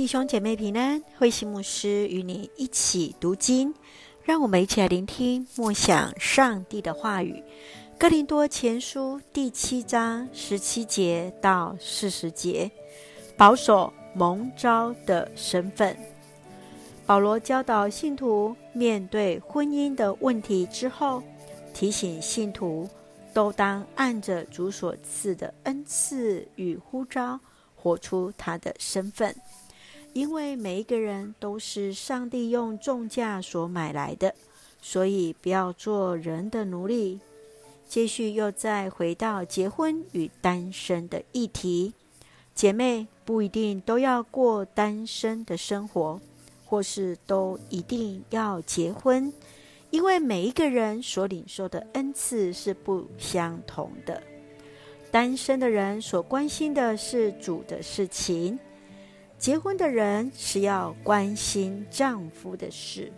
弟兄姐妹平安，慧心牧师与你一起读经，让我们一起来聆听默想上帝的话语。哥林多前书第七章十七节到四十节，保守蒙召的身份。保罗教导信徒面对婚姻的问题之后，提醒信徒都当按着主所赐的恩赐与呼召，活出他的身份。因为每一个人都是上帝用重价所买来的，所以不要做人的奴隶。接续又再回到结婚与单身的议题，姐妹不一定都要过单身的生活，或是都一定要结婚，因为每一个人所领受的恩赐是不相同的。单身的人所关心的是主的事情。结婚的人是要关心丈夫的事，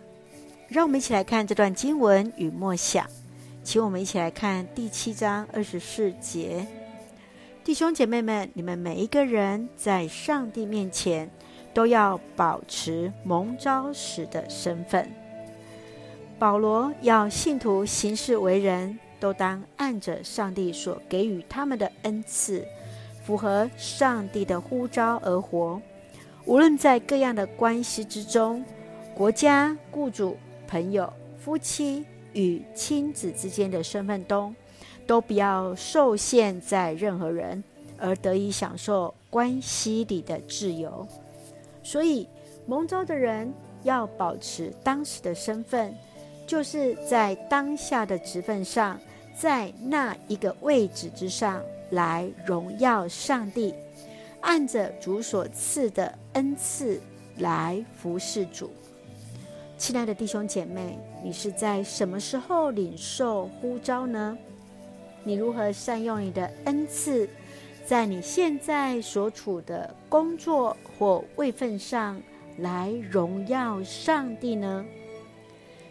让我们一起来看这段经文与默想。请我们一起来看第七章二十四节。弟兄姐妹们，你们每一个人在上帝面前都要保持蒙召时的身份。保罗要信徒行事为人，都当按着上帝所给予他们的恩赐，符合上帝的呼召而活。无论在各样的关系之中，国家、雇主、朋友、夫妻与亲子之间的身份中，都不要受限在任何人，而得以享受关系里的自由。所以，蒙召的人要保持当时的身份，就是在当下的职分上，在那一个位置之上来荣耀上帝。按着主所赐的恩赐来服侍主。亲爱的弟兄姐妹，你是在什么时候领受呼召呢？你如何善用你的恩赐，在你现在所处的工作或位分上来荣耀上帝呢？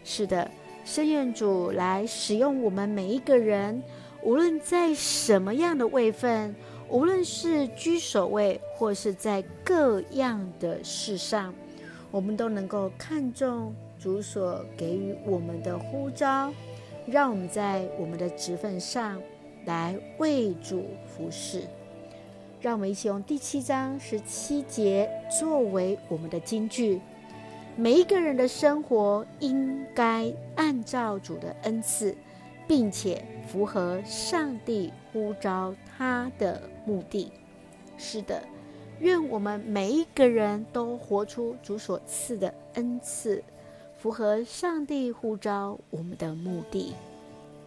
是的，圣愿主来使用我们每一个人，无论在什么样的位分。无论是居首位，或是在各样的事上，我们都能够看重主所给予我们的呼召，让我们在我们的职份上来为主服侍。让我们一起用第七章十七节作为我们的金句：每一个人的生活应该按照主的恩赐。并且符合上帝呼召他的目的。是的，愿我们每一个人都活出主所赐的恩赐，符合上帝呼召我们的目的。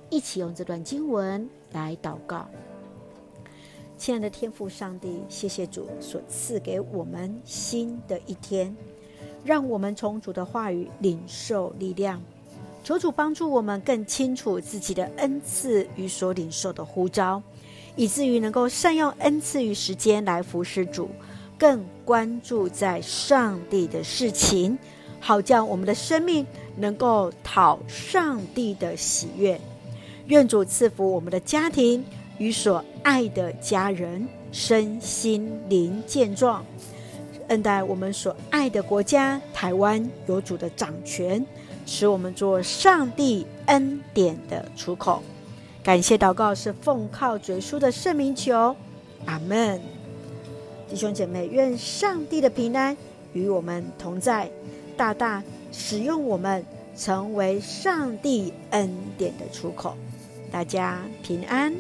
一起用这段经文来祷告。亲爱的天父上帝，谢谢主所赐给我们新的一天，让我们从主的话语领受力量。求主帮助我们更清楚自己的恩赐与所领受的呼召，以至于能够善用恩赐与时间来服侍主，更关注在上帝的事情，好叫我们的生命能够讨上帝的喜悦。愿主赐福我们的家庭与所爱的家人，身心灵健壮，恩待我们所爱的国家台湾有主的掌权。使我们做上帝恩典的出口，感谢祷告是奉靠主耶稣的圣名求，阿门。弟兄姐妹，愿上帝的平安与我们同在，大大使用我们，成为上帝恩典的出口。大家平安。